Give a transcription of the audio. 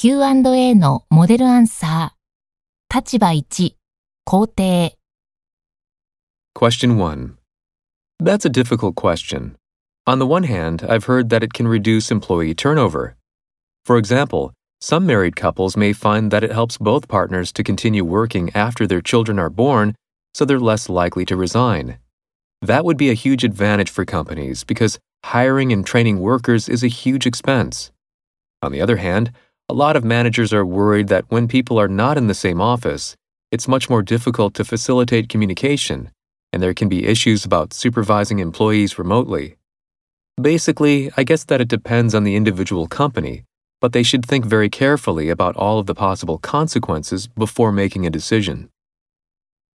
Q&A のモデルアンサー。立場1、肯定。 Question 1. That's a difficult question. On the one hand, I've heard that it can reduce employee turnover. For example, some married couples may find that it helps both partners to continue working after their children are born, so they're less likely to resign. That would be a huge advantage for companies because hiring and training workers is a huge expense. On the other hand, a lot of managers are worried that when people are not in the same office, it's much more difficult to facilitate communication, and there can be issues about supervising employees remotely. Basically, I guess that it depends on the individual company, but they should think very carefully about all of the possible consequences before making a decision.